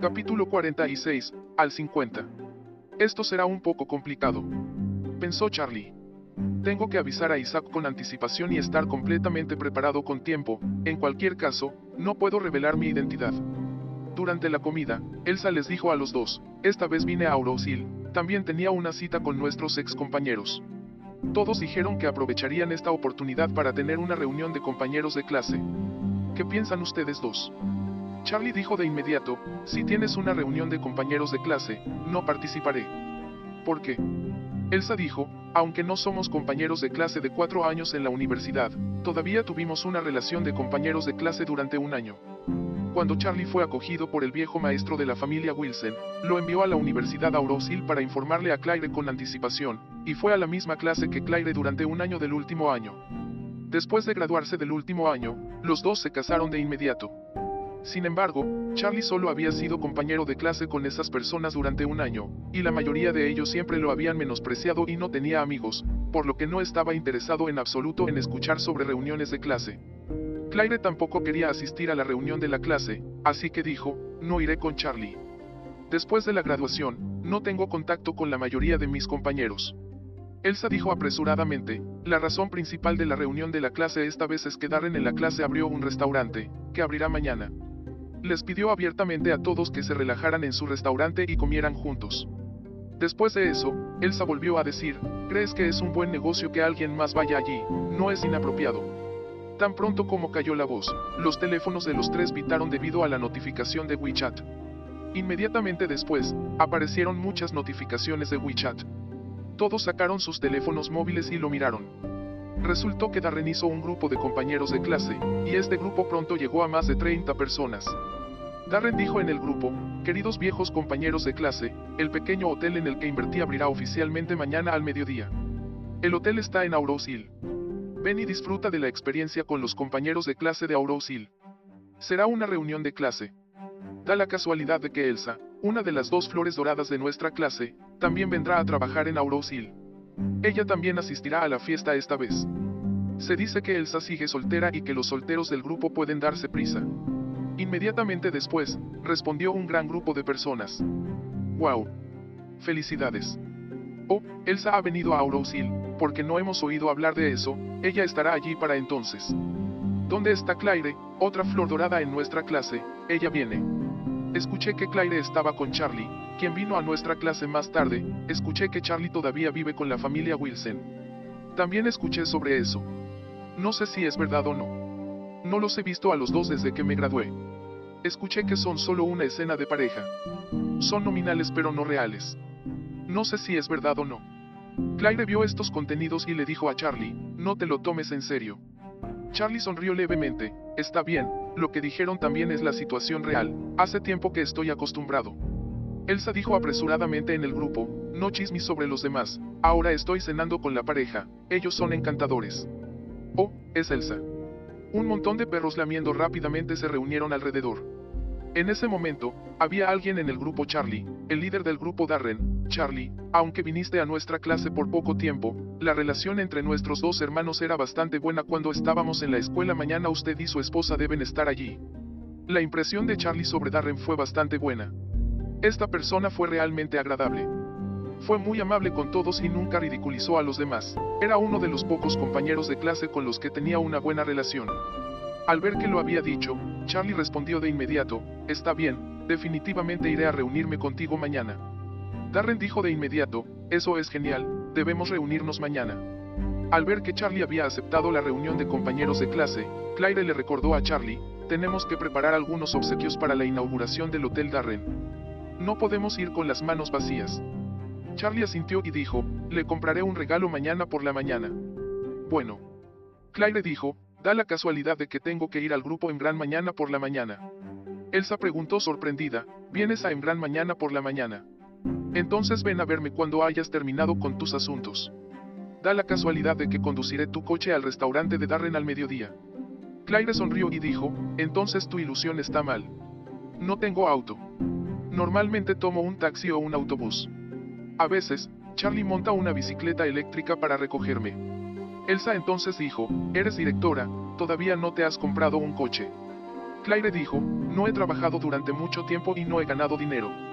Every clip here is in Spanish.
Capítulo 46, al 50. Esto será un poco complicado. Pensó Charlie. Tengo que avisar a Isaac con anticipación y estar completamente preparado con tiempo, en cualquier caso, no puedo revelar mi identidad. Durante la comida, Elsa les dijo a los dos, esta vez vine a Aurosil, también tenía una cita con nuestros ex compañeros. Todos dijeron que aprovecharían esta oportunidad para tener una reunión de compañeros de clase. ¿Qué piensan ustedes dos? Charlie dijo de inmediato, si tienes una reunión de compañeros de clase, no participaré. ¿Por qué? Elsa dijo, aunque no somos compañeros de clase de cuatro años en la universidad, todavía tuvimos una relación de compañeros de clase durante un año. Cuando Charlie fue acogido por el viejo maestro de la familia Wilson, lo envió a la Universidad Aurosil para informarle a Claire con anticipación, y fue a la misma clase que Claire durante un año del último año. Después de graduarse del último año, los dos se casaron de inmediato. Sin embargo, Charlie solo había sido compañero de clase con esas personas durante un año, y la mayoría de ellos siempre lo habían menospreciado y no tenía amigos, por lo que no estaba interesado en absoluto en escuchar sobre reuniones de clase. Claire tampoco quería asistir a la reunión de la clase, así que dijo, no iré con Charlie. Después de la graduación, no tengo contacto con la mayoría de mis compañeros. Elsa dijo apresuradamente, la razón principal de la reunión de la clase esta vez es que Darren en la clase abrió un restaurante, que abrirá mañana. Les pidió abiertamente a todos que se relajaran en su restaurante y comieran juntos. Después de eso, Elsa volvió a decir, ¿crees que es un buen negocio que alguien más vaya allí? No es inapropiado. Tan pronto como cayó la voz, los teléfonos de los tres pitaron debido a la notificación de WeChat. Inmediatamente después, aparecieron muchas notificaciones de WeChat. Todos sacaron sus teléfonos móviles y lo miraron. Resultó que Darren hizo un grupo de compañeros de clase, y este grupo pronto llegó a más de 30 personas. Darren dijo en el grupo, queridos viejos compañeros de clase, el pequeño hotel en el que invertí abrirá oficialmente mañana al mediodía. El hotel está en Aurose. Ven y disfruta de la experiencia con los compañeros de clase de Aurose. Será una reunión de clase. Da la casualidad de que Elsa, una de las dos flores doradas de nuestra clase, también vendrá a trabajar en Aurose. Ella también asistirá a la fiesta esta vez. Se dice que Elsa sigue soltera y que los solteros del grupo pueden darse prisa. Inmediatamente después, respondió un gran grupo de personas. ¡Wow! Felicidades. Oh, Elsa ha venido a Aurosil, porque no hemos oído hablar de eso, ella estará allí para entonces. ¿Dónde está Claire, otra flor dorada en nuestra clase? Ella viene. Escuché que Claire estaba con Charlie, quien vino a nuestra clase más tarde, escuché que Charlie todavía vive con la familia Wilson. También escuché sobre eso. No sé si es verdad o no. No los he visto a los dos desde que me gradué. Escuché que son solo una escena de pareja. Son nominales pero no reales. No sé si es verdad o no. Claire vio estos contenidos y le dijo a Charlie, no te lo tomes en serio. Charlie sonrió levemente, está bien, lo que dijeron también es la situación real, hace tiempo que estoy acostumbrado. Elsa dijo apresuradamente en el grupo, no chismes sobre los demás, ahora estoy cenando con la pareja, ellos son encantadores. Oh, es Elsa. Un montón de perros lamiendo rápidamente se reunieron alrededor. En ese momento, había alguien en el grupo Charlie, el líder del grupo Darren, Charlie, aunque viniste a nuestra clase por poco tiempo, la relación entre nuestros dos hermanos era bastante buena cuando estábamos en la escuela mañana usted y su esposa deben estar allí. La impresión de Charlie sobre Darren fue bastante buena. Esta persona fue realmente agradable. Fue muy amable con todos y nunca ridiculizó a los demás. Era uno de los pocos compañeros de clase con los que tenía una buena relación. Al ver que lo había dicho, Charlie respondió de inmediato, está bien, definitivamente iré a reunirme contigo mañana. Darren dijo de inmediato, eso es genial, debemos reunirnos mañana. Al ver que Charlie había aceptado la reunión de compañeros de clase, Claire le recordó a Charlie, tenemos que preparar algunos obsequios para la inauguración del Hotel Darren. No podemos ir con las manos vacías. Charlie asintió y dijo, le compraré un regalo mañana por la mañana. Bueno. Claire dijo, da la casualidad de que tengo que ir al grupo en gran mañana por la mañana. Elsa preguntó sorprendida, ¿vienes a Embran mañana por la mañana? Entonces ven a verme cuando hayas terminado con tus asuntos. Da la casualidad de que conduciré tu coche al restaurante de Darren al mediodía. Claire sonrió y dijo, entonces tu ilusión está mal. No tengo auto. Normalmente tomo un taxi o un autobús. A veces, Charlie monta una bicicleta eléctrica para recogerme. Elsa entonces dijo, eres directora, todavía no te has comprado un coche. Claire dijo, no he trabajado durante mucho tiempo y no he ganado dinero.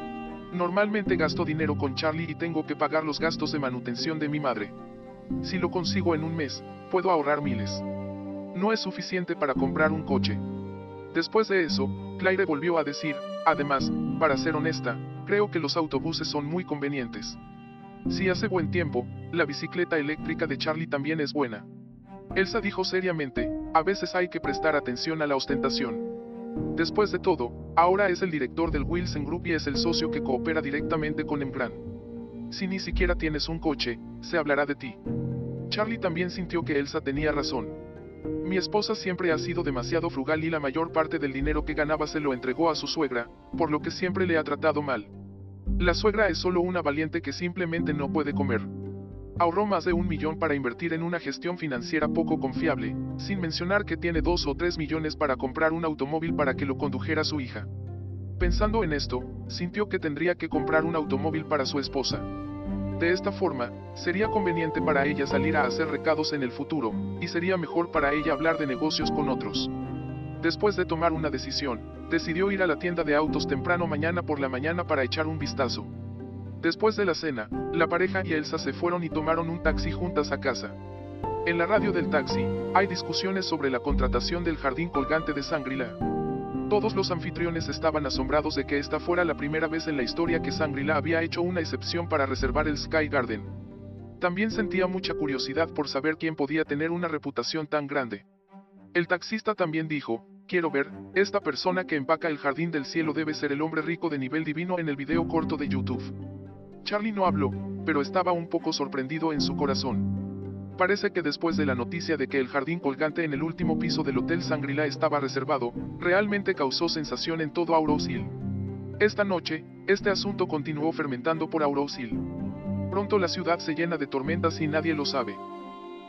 Normalmente gasto dinero con Charlie y tengo que pagar los gastos de manutención de mi madre. Si lo consigo en un mes, puedo ahorrar miles. No es suficiente para comprar un coche. Después de eso, Claire volvió a decir, además, para ser honesta, creo que los autobuses son muy convenientes. Si hace buen tiempo, la bicicleta eléctrica de Charlie también es buena. Elsa dijo seriamente, a veces hay que prestar atención a la ostentación. Después de todo, ahora es el director del Wilson Group y es el socio que coopera directamente con Embran. Si ni siquiera tienes un coche, se hablará de ti. Charlie también sintió que Elsa tenía razón. Mi esposa siempre ha sido demasiado frugal y la mayor parte del dinero que ganaba se lo entregó a su suegra, por lo que siempre le ha tratado mal. La suegra es solo una valiente que simplemente no puede comer. Ahorró más de un millón para invertir en una gestión financiera poco confiable, sin mencionar que tiene dos o tres millones para comprar un automóvil para que lo condujera su hija. Pensando en esto, sintió que tendría que comprar un automóvil para su esposa. De esta forma, sería conveniente para ella salir a hacer recados en el futuro, y sería mejor para ella hablar de negocios con otros. Después de tomar una decisión, decidió ir a la tienda de autos temprano mañana por la mañana para echar un vistazo. Después de la cena, la pareja y Elsa se fueron y tomaron un taxi juntas a casa. En la radio del taxi, hay discusiones sobre la contratación del jardín colgante de Sangrila. Todos los anfitriones estaban asombrados de que esta fuera la primera vez en la historia que Sangrila había hecho una excepción para reservar el Sky Garden. También sentía mucha curiosidad por saber quién podía tener una reputación tan grande. El taxista también dijo, quiero ver, esta persona que empaca el jardín del cielo debe ser el hombre rico de nivel divino en el video corto de YouTube. Charlie no habló, pero estaba un poco sorprendido en su corazón. Parece que después de la noticia de que el jardín colgante en el último piso del Hotel Sangrila estaba reservado, realmente causó sensación en todo Aurous Hill. Esta noche, este asunto continuó fermentando por Aurous Hill. Pronto la ciudad se llena de tormentas y nadie lo sabe.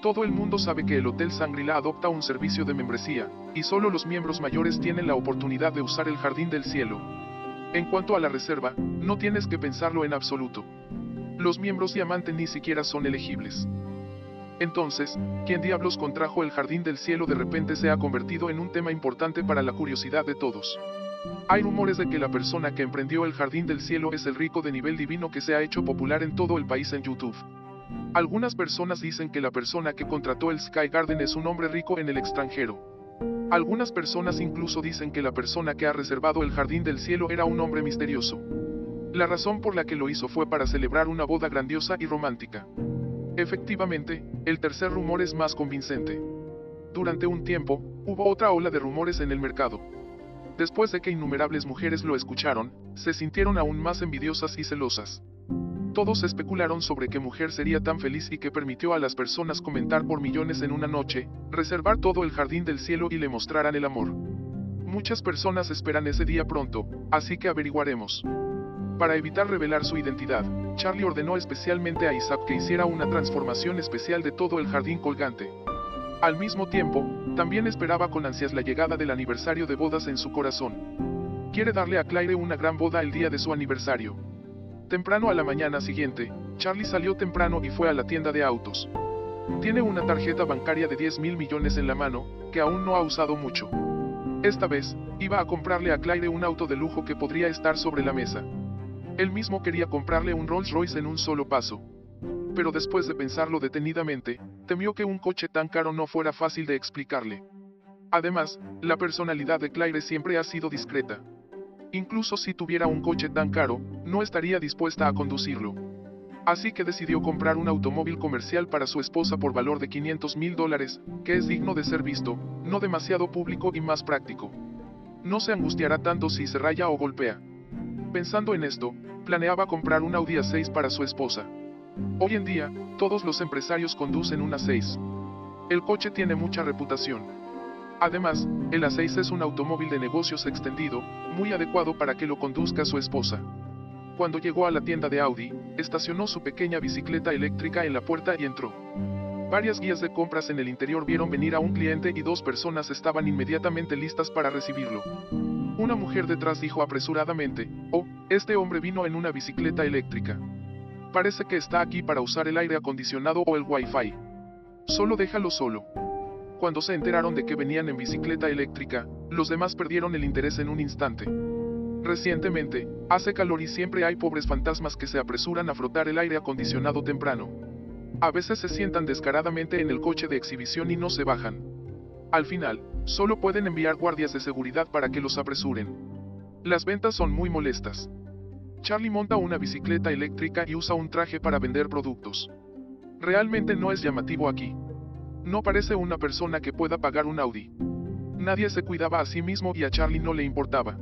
Todo el mundo sabe que el Hotel Sangrila adopta un servicio de membresía, y solo los miembros mayores tienen la oportunidad de usar el Jardín del Cielo. En cuanto a la reserva, no tienes que pensarlo en absoluto. Los miembros diamante ni siquiera son elegibles. Entonces, ¿quién diablos contrajo el jardín del cielo de repente se ha convertido en un tema importante para la curiosidad de todos? Hay rumores de que la persona que emprendió el jardín del cielo es el rico de nivel divino que se ha hecho popular en todo el país en YouTube. Algunas personas dicen que la persona que contrató el Sky Garden es un hombre rico en el extranjero. Algunas personas incluso dicen que la persona que ha reservado el jardín del cielo era un hombre misterioso. La razón por la que lo hizo fue para celebrar una boda grandiosa y romántica. Efectivamente, el tercer rumor es más convincente. Durante un tiempo, hubo otra ola de rumores en el mercado. Después de que innumerables mujeres lo escucharon, se sintieron aún más envidiosas y celosas. Todos especularon sobre qué mujer sería tan feliz y que permitió a las personas comentar por millones en una noche, reservar todo el jardín del cielo y le mostraran el amor. Muchas personas esperan ese día pronto, así que averiguaremos. Para evitar revelar su identidad, Charlie ordenó especialmente a Isaac que hiciera una transformación especial de todo el jardín colgante. Al mismo tiempo, también esperaba con ansias la llegada del aniversario de bodas en su corazón. Quiere darle a Claire una gran boda el día de su aniversario. Temprano a la mañana siguiente, Charlie salió temprano y fue a la tienda de autos. Tiene una tarjeta bancaria de 10 mil millones en la mano, que aún no ha usado mucho. Esta vez, iba a comprarle a Claire un auto de lujo que podría estar sobre la mesa. Él mismo quería comprarle un Rolls Royce en un solo paso. Pero después de pensarlo detenidamente, temió que un coche tan caro no fuera fácil de explicarle. Además, la personalidad de Claire siempre ha sido discreta. Incluso si tuviera un coche tan caro, no estaría dispuesta a conducirlo. Así que decidió comprar un automóvil comercial para su esposa por valor de 500 mil dólares, que es digno de ser visto, no demasiado público y más práctico. No se angustiará tanto si se raya o golpea. Pensando en esto, planeaba comprar un Audi A6 para su esposa. Hoy en día, todos los empresarios conducen un A6. El coche tiene mucha reputación. Además, el A6 es un automóvil de negocios extendido, muy adecuado para que lo conduzca su esposa. Cuando llegó a la tienda de Audi, estacionó su pequeña bicicleta eléctrica en la puerta y entró. Varias guías de compras en el interior vieron venir a un cliente y dos personas estaban inmediatamente listas para recibirlo. Una mujer detrás dijo apresuradamente, oh, este hombre vino en una bicicleta eléctrica. Parece que está aquí para usar el aire acondicionado o el wifi. Solo déjalo solo. Cuando se enteraron de que venían en bicicleta eléctrica, los demás perdieron el interés en un instante. Recientemente, hace calor y siempre hay pobres fantasmas que se apresuran a frotar el aire acondicionado temprano. A veces se sientan descaradamente en el coche de exhibición y no se bajan. Al final, solo pueden enviar guardias de seguridad para que los apresuren. Las ventas son muy molestas. Charlie monta una bicicleta eléctrica y usa un traje para vender productos. Realmente no es llamativo aquí. No parece una persona que pueda pagar un Audi. Nadie se cuidaba a sí mismo y a Charlie no le importaba.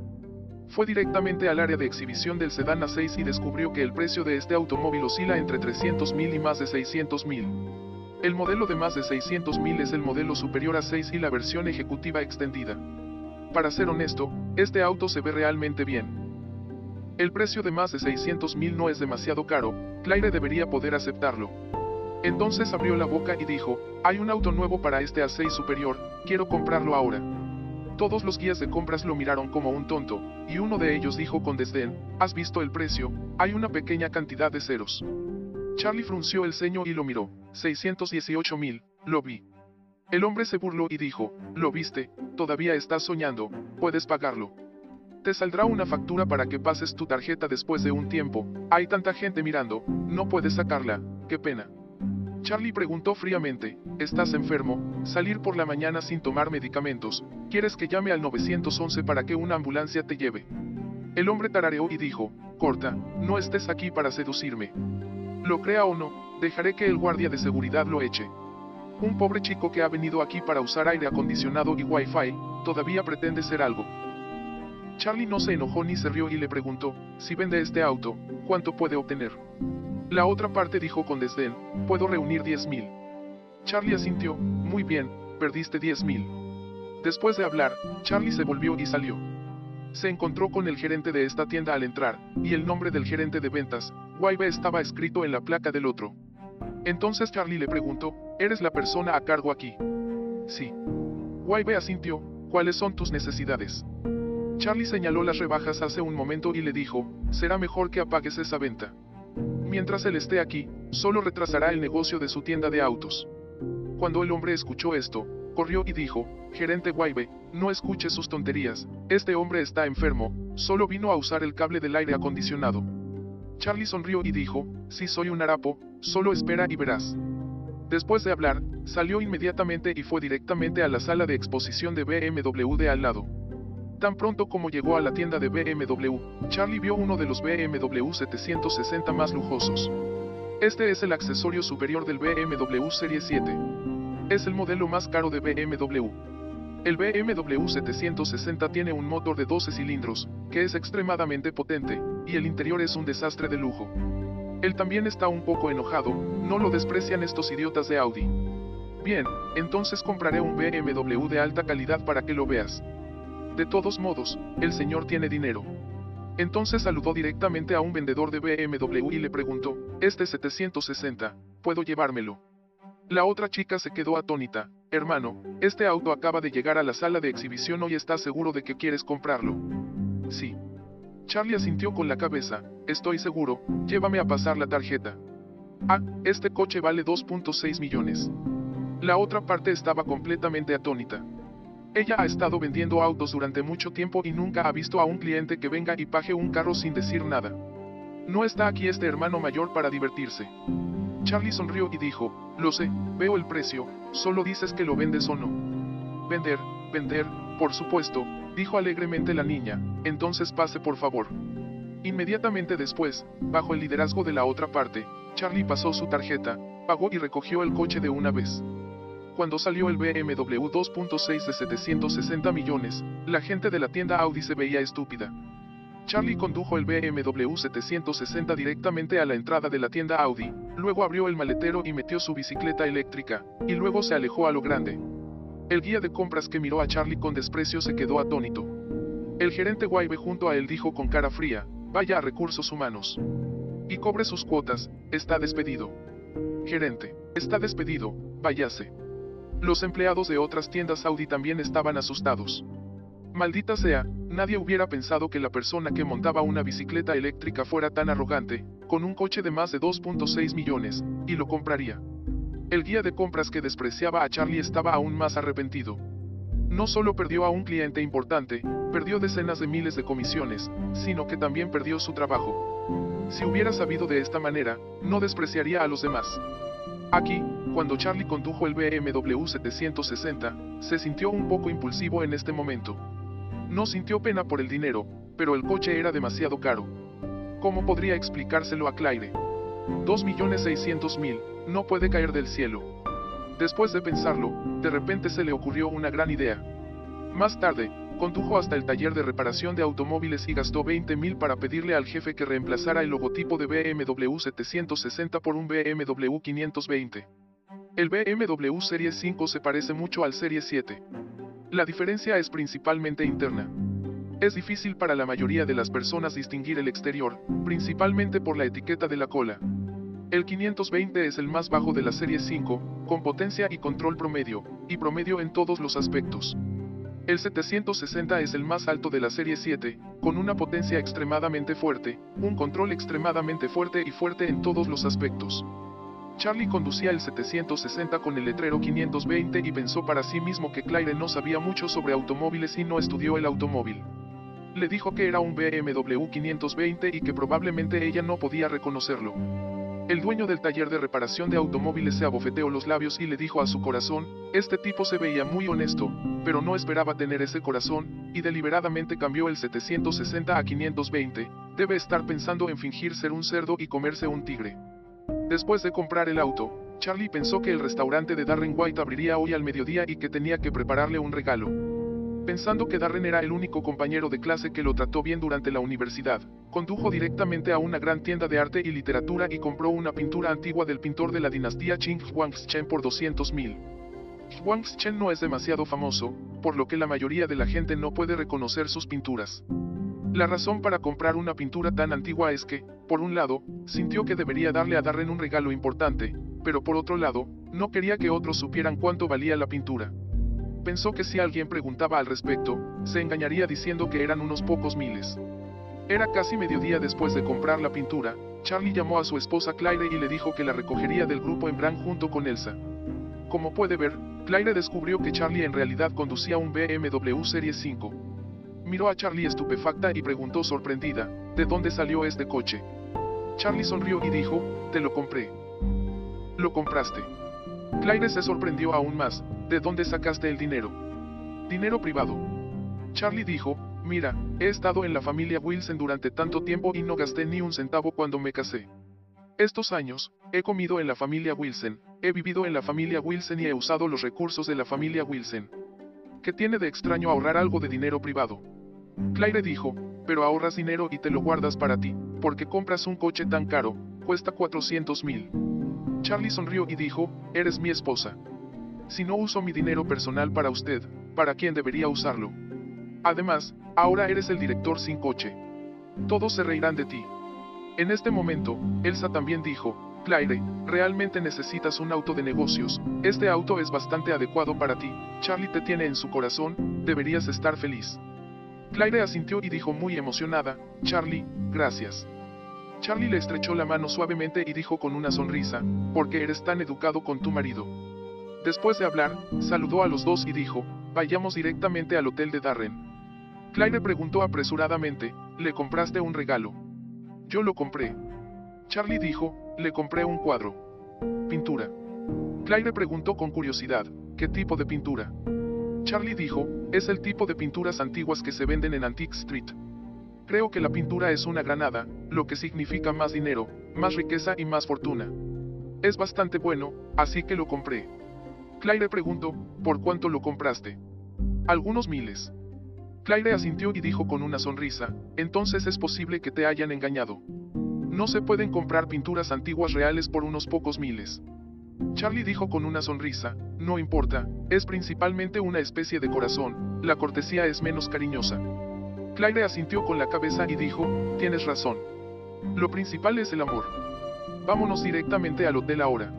Fue directamente al área de exhibición del sedán A6 y descubrió que el precio de este automóvil oscila entre 300.000 y más de 600.000. El modelo de más de 600.000 es el modelo superior a 6 y la versión ejecutiva extendida. Para ser honesto, este auto se ve realmente bien. El precio de más de 600.000 no es demasiado caro, Claire debería poder aceptarlo. Entonces abrió la boca y dijo, hay un auto nuevo para este A6 superior, quiero comprarlo ahora. Todos los guías de compras lo miraron como un tonto, y uno de ellos dijo con desdén, ¿has visto el precio? Hay una pequeña cantidad de ceros. Charlie frunció el ceño y lo miró, 618 mil, lo vi. El hombre se burló y dijo, lo viste, todavía estás soñando, puedes pagarlo. Te saldrá una factura para que pases tu tarjeta después de un tiempo, hay tanta gente mirando, no puedes sacarla, qué pena. Charlie preguntó fríamente, ¿estás enfermo? Salir por la mañana sin tomar medicamentos, ¿quieres que llame al 911 para que una ambulancia te lleve? El hombre tarareó y dijo, corta, no estés aquí para seducirme. Lo crea o no, dejaré que el guardia de seguridad lo eche. Un pobre chico que ha venido aquí para usar aire acondicionado y wifi, todavía pretende ser algo. Charlie no se enojó ni se rió y le preguntó, si vende este auto, ¿cuánto puede obtener? La otra parte dijo con desdén, puedo reunir 10.000. Charlie asintió, muy bien, perdiste 10.000. Después de hablar, Charlie se volvió y salió. Se encontró con el gerente de esta tienda al entrar, y el nombre del gerente de ventas, Waibe estaba escrito en la placa del otro. Entonces Charlie le preguntó, ¿eres la persona a cargo aquí? Sí. Waibe asintió, ¿cuáles son tus necesidades? Charlie señaló las rebajas hace un momento y le dijo, será mejor que apagues esa venta. Mientras él esté aquí, solo retrasará el negocio de su tienda de autos. Cuando el hombre escuchó esto, corrió y dijo, Gerente Waibe, no escuche sus tonterías, este hombre está enfermo, solo vino a usar el cable del aire acondicionado. Charlie sonrió y dijo, si soy un harapo, solo espera y verás. Después de hablar, salió inmediatamente y fue directamente a la sala de exposición de BMW de al lado. Tan pronto como llegó a la tienda de BMW, Charlie vio uno de los BMW 760 más lujosos. Este es el accesorio superior del BMW Serie 7. Es el modelo más caro de BMW. El BMW 760 tiene un motor de 12 cilindros, que es extremadamente potente, y el interior es un desastre de lujo. Él también está un poco enojado, no lo desprecian estos idiotas de Audi. Bien, entonces compraré un BMW de alta calidad para que lo veas. De todos modos, el señor tiene dinero. Entonces saludó directamente a un vendedor de BMW y le preguntó, este 760, ¿puedo llevármelo? La otra chica se quedó atónita, hermano, este auto acaba de llegar a la sala de exhibición hoy estás seguro de que quieres comprarlo. Sí. Charlie asintió con la cabeza, estoy seguro, llévame a pasar la tarjeta. Ah, este coche vale 2.6 millones. La otra parte estaba completamente atónita. Ella ha estado vendiendo autos durante mucho tiempo y nunca ha visto a un cliente que venga y pague un carro sin decir nada. No está aquí este hermano mayor para divertirse. Charlie sonrió y dijo, lo sé, veo el precio, solo dices que lo vendes o no. Vender, vender, por supuesto, dijo alegremente la niña, entonces pase por favor. Inmediatamente después, bajo el liderazgo de la otra parte, Charlie pasó su tarjeta, pagó y recogió el coche de una vez. Cuando salió el BMW 2.6 de 760 millones, la gente de la tienda Audi se veía estúpida. Charlie condujo el BMW 760 directamente a la entrada de la tienda Audi, luego abrió el maletero y metió su bicicleta eléctrica, y luego se alejó a lo grande. El guía de compras que miró a Charlie con desprecio se quedó atónito. El gerente Waibe junto a él dijo con cara fría, vaya a recursos humanos. Y cobre sus cuotas, está despedido. Gerente, está despedido, váyase. Los empleados de otras tiendas Audi también estaban asustados. Maldita sea, nadie hubiera pensado que la persona que montaba una bicicleta eléctrica fuera tan arrogante, con un coche de más de 2.6 millones, y lo compraría. El guía de compras que despreciaba a Charlie estaba aún más arrepentido. No solo perdió a un cliente importante, perdió decenas de miles de comisiones, sino que también perdió su trabajo. Si hubiera sabido de esta manera, no despreciaría a los demás. Aquí, cuando Charlie condujo el BMW 760, se sintió un poco impulsivo en este momento. No sintió pena por el dinero, pero el coche era demasiado caro. ¿Cómo podría explicárselo a Claire? 2.600.000, no puede caer del cielo. Después de pensarlo, de repente se le ocurrió una gran idea. Más tarde, condujo hasta el taller de reparación de automóviles y gastó 20.000 para pedirle al jefe que reemplazara el logotipo de BMW 760 por un BMW 520. El BMW Serie 5 se parece mucho al Serie 7. La diferencia es principalmente interna. Es difícil para la mayoría de las personas distinguir el exterior, principalmente por la etiqueta de la cola. El 520 es el más bajo de la serie 5, con potencia y control promedio, y promedio en todos los aspectos. El 760 es el más alto de la serie 7, con una potencia extremadamente fuerte, un control extremadamente fuerte y fuerte en todos los aspectos. Charlie conducía el 760 con el letrero 520 y pensó para sí mismo que Claire no sabía mucho sobre automóviles y no estudió el automóvil. Le dijo que era un BMW 520 y que probablemente ella no podía reconocerlo. El dueño del taller de reparación de automóviles se abofeteó los labios y le dijo a su corazón, este tipo se veía muy honesto, pero no esperaba tener ese corazón, y deliberadamente cambió el 760 a 520, debe estar pensando en fingir ser un cerdo y comerse un tigre. Después de comprar el auto, Charlie pensó que el restaurante de Darren White abriría hoy al mediodía y que tenía que prepararle un regalo. Pensando que Darren era el único compañero de clase que lo trató bien durante la universidad, condujo directamente a una gran tienda de arte y literatura y compró una pintura antigua del pintor de la dinastía Qing Huangzhen por 200 mil. Huangzhen no es demasiado famoso, por lo que la mayoría de la gente no puede reconocer sus pinturas. La razón para comprar una pintura tan antigua es que, por un lado, sintió que debería darle a Darren un regalo importante, pero por otro lado, no quería que otros supieran cuánto valía la pintura. Pensó que si alguien preguntaba al respecto, se engañaría diciendo que eran unos pocos miles. Era casi mediodía después de comprar la pintura, Charlie llamó a su esposa Claire y le dijo que la recogería del grupo en Bran junto con Elsa. Como puede ver, Claire descubrió que Charlie en realidad conducía un BMW Serie 5. Miró a Charlie estupefacta y preguntó sorprendida, ¿de dónde salió este coche? Charlie sonrió y dijo, te lo compré. Lo compraste. Claire se sorprendió aún más, ¿De dónde sacaste el dinero? Dinero privado. Charlie dijo, mira, he estado en la familia Wilson durante tanto tiempo y no gasté ni un centavo cuando me casé. Estos años, he comido en la familia Wilson, he vivido en la familia Wilson y he usado los recursos de la familia Wilson. ¿Qué tiene de extraño ahorrar algo de dinero privado? Claire dijo, pero ahorras dinero y te lo guardas para ti, porque compras un coche tan caro, cuesta 400 mil. Charlie sonrió y dijo, eres mi esposa. Si no uso mi dinero personal para usted, ¿para quién debería usarlo? Además, ahora eres el director sin coche. Todos se reirán de ti. En este momento, Elsa también dijo, Claire, realmente necesitas un auto de negocios, este auto es bastante adecuado para ti, Charlie te tiene en su corazón, deberías estar feliz. Claire asintió y dijo muy emocionada, Charlie, gracias. Charlie le estrechó la mano suavemente y dijo con una sonrisa, porque eres tan educado con tu marido. Después de hablar, saludó a los dos y dijo, vayamos directamente al hotel de Darren. Claire preguntó apresuradamente, ¿le compraste un regalo? Yo lo compré. Charlie dijo, le compré un cuadro. Pintura. Claire preguntó con curiosidad, ¿qué tipo de pintura? Charlie dijo, es el tipo de pinturas antiguas que se venden en Antique Street. Creo que la pintura es una granada, lo que significa más dinero, más riqueza y más fortuna. Es bastante bueno, así que lo compré. Claire preguntó, ¿por cuánto lo compraste? Algunos miles. Claire asintió y dijo con una sonrisa, entonces es posible que te hayan engañado. No se pueden comprar pinturas antiguas reales por unos pocos miles. Charlie dijo con una sonrisa, no importa, es principalmente una especie de corazón, la cortesía es menos cariñosa. Claire asintió con la cabeza y dijo, tienes razón. Lo principal es el amor. Vámonos directamente al hotel ahora.